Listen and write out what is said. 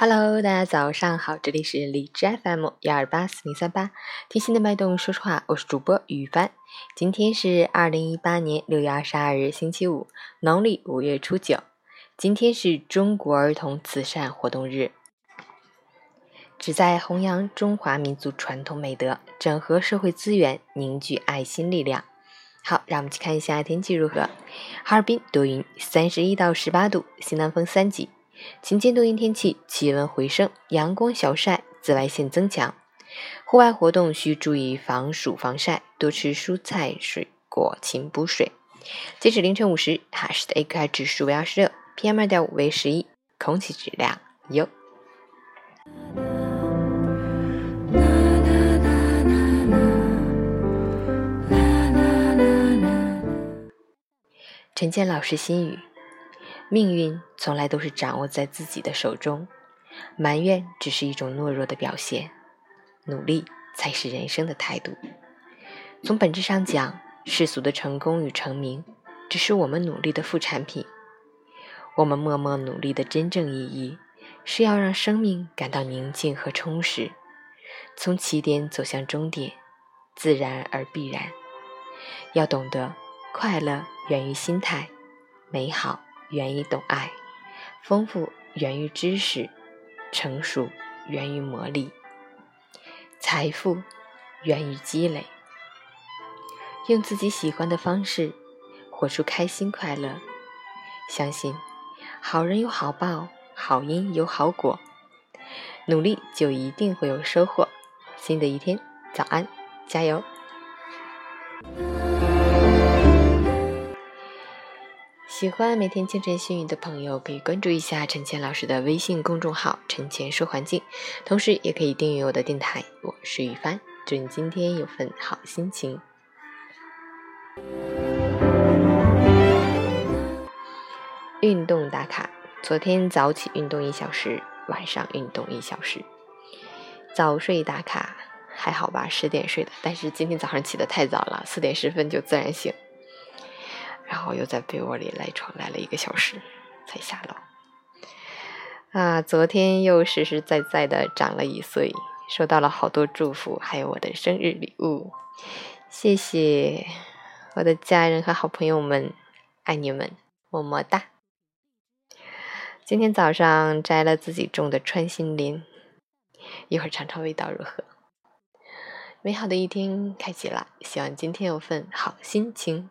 Hello，大家早上好，这里是荔枝 FM 幺二八四零三八，贴心的脉动，说实话，我是主播雨帆。今天是二零一八年六月二十二日，星期五，农历五月初九。今天是中国儿童慈善活动日，旨在弘扬中华民族传统美德，整合社会资源，凝聚爱心力量。好，让我们去看一下天气如何。哈尔滨多云，三十一到十八度，西南风三级。晴间多云天气，气温回升，阳光小晒，紫外线增强。户外活动需注意防暑防晒，多吃蔬菜水果，勤补水。截止凌晨五时，哈市的 AQI 指数为二十六，PM 二点五为十一，空气质量优。陈建老师心语。命运从来都是掌握在自己的手中，埋怨只是一种懦弱的表现，努力才是人生的态度。从本质上讲，世俗的成功与成名，只是我们努力的副产品。我们默默努力的真正意义，是要让生命感到宁静和充实，从起点走向终点，自然而必然。要懂得，快乐源于心态，美好。源于懂爱，丰富源于知识，成熟源于磨砺，财富源于积累。用自己喜欢的方式活出开心快乐，相信好人有好报，好因有好果，努力就一定会有收获。新的一天，早安，加油！喜欢每天清晨新语的朋友，可以关注一下陈倩老师的微信公众号“陈倩说环境”，同时也可以订阅我的电台。我是雨帆，祝你今天有份好心情。运动打卡：昨天早起运动一小时，晚上运动一小时。早睡打卡：还好吧，十点睡的，但是今天早上起的太早了，四点十分就自然醒。然后又在被窝里赖床赖了一个小时才下楼，啊，昨天又实实在在的长了一岁，收到了好多祝福，还有我的生日礼物，谢谢我的家人和好朋友们，爱你们，么么哒。今天早上摘了自己种的穿心莲，一会儿尝尝味道如何。美好的一天开启了，希望今天有份好心情。